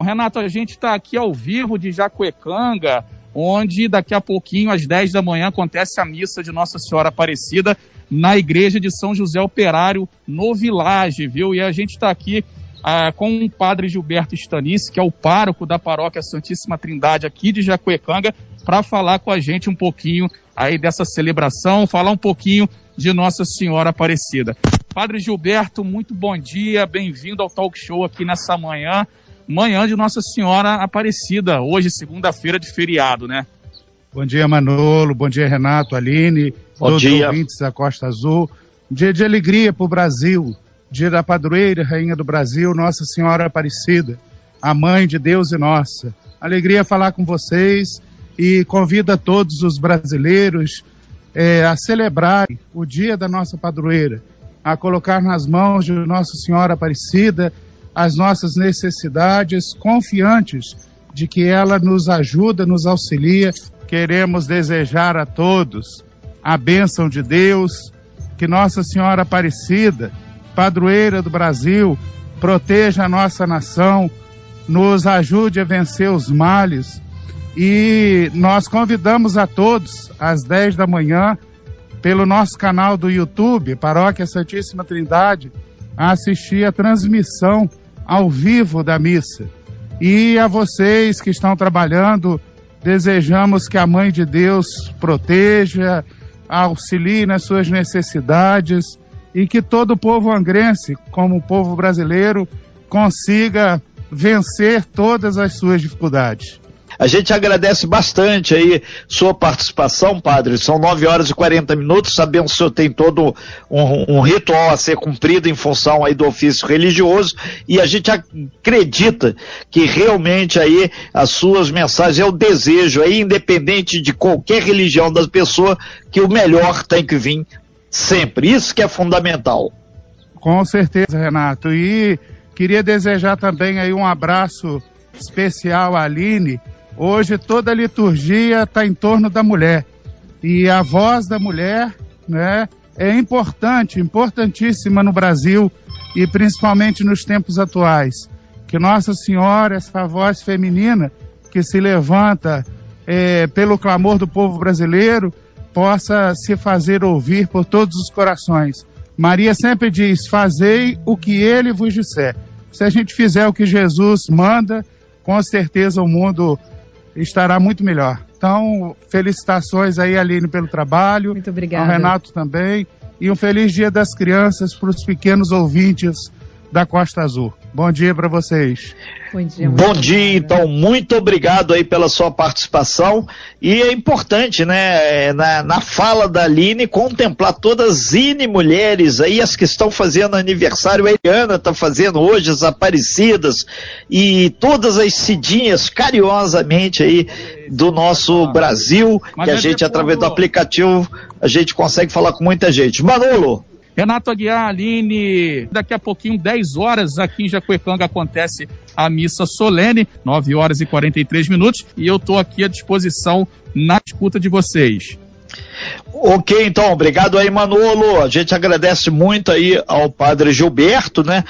Renato, a gente está aqui ao vivo de Jacuecanga, onde daqui a pouquinho, às 10 da manhã, acontece a missa de Nossa Senhora Aparecida na igreja de São José Operário, no Village, viu? E a gente está aqui ah, com o padre Gilberto Stanice, que é o pároco da paróquia Santíssima Trindade aqui de Jacuecanga, para falar com a gente um pouquinho aí dessa celebração, falar um pouquinho de Nossa Senhora Aparecida. Padre Gilberto, muito bom dia, bem-vindo ao talk show aqui nessa manhã, manhã de Nossa Senhora Aparecida, hoje, segunda-feira de feriado, né? Bom dia, Manolo, bom dia, Renato, Aline, bom todos dia. os ouvintes da Costa Azul. Um dia de alegria para o Brasil, dia da padroeira, rainha do Brasil, Nossa Senhora Aparecida, a mãe de Deus e nossa. Alegria falar com vocês e convido a todos os brasileiros é, a celebrar o dia da nossa padroeira, a colocar nas mãos de Nossa Senhora Aparecida as nossas necessidades, confiantes de que ela nos ajuda, nos auxilia. Queremos desejar a todos a bênção de Deus, que Nossa Senhora Aparecida, padroeira do Brasil, proteja a nossa nação, nos ajude a vencer os males. E nós convidamos a todos, às 10 da manhã, pelo nosso canal do YouTube, Paróquia Santíssima Trindade, a assistir a transmissão ao vivo da missa. E a vocês que estão trabalhando, desejamos que a Mãe de Deus proteja, auxilie nas suas necessidades e que todo o povo angrense, como o povo brasileiro, consiga vencer todas as suas dificuldades. A gente agradece bastante aí sua participação, padre. São 9 horas e 40 minutos. Sabemos que o senhor tem todo um, um, ritual a ser cumprido em função aí do ofício religioso e a gente acredita que realmente aí as suas mensagens é o desejo aí, independente de qualquer religião das pessoas, que o melhor tem que vir sempre. Isso que é fundamental. Com certeza, Renato. E queria desejar também aí um abraço especial à Aline, Hoje toda a liturgia está em torno da mulher. E a voz da mulher né, é importante, importantíssima no Brasil e principalmente nos tempos atuais. Que Nossa Senhora, essa voz feminina que se levanta é, pelo clamor do povo brasileiro, possa se fazer ouvir por todos os corações. Maria sempre diz: Fazei o que ele vos disser. Se a gente fizer o que Jesus manda, com certeza o mundo estará muito melhor. Então, felicitações aí, Aline, pelo trabalho. Muito obrigada. Ao Renato também. E um feliz dia das crianças para os pequenos ouvintes da Costa Azul. Bom dia para vocês. Bom dia, Bom dia então, muito obrigado aí pela sua participação. E é importante, né, é, na, na fala da Aline, contemplar todas as Ine mulheres aí, as que estão fazendo aniversário. A Eliana está fazendo hoje, as Aparecidas, e todas as Cidinhas, carinhosamente aí, do nosso Brasil, que a é gente, através do aplicativo, a gente consegue falar com muita gente. Manolo, Renato Aguiar, Aline, daqui a pouquinho, 10 horas, aqui em Jacuecanga acontece a missa solene, 9 horas e 43 minutos, e eu estou aqui à disposição na escuta de vocês. Ok, então, obrigado aí, Manolo. A gente agradece muito aí ao padre Gilberto, né?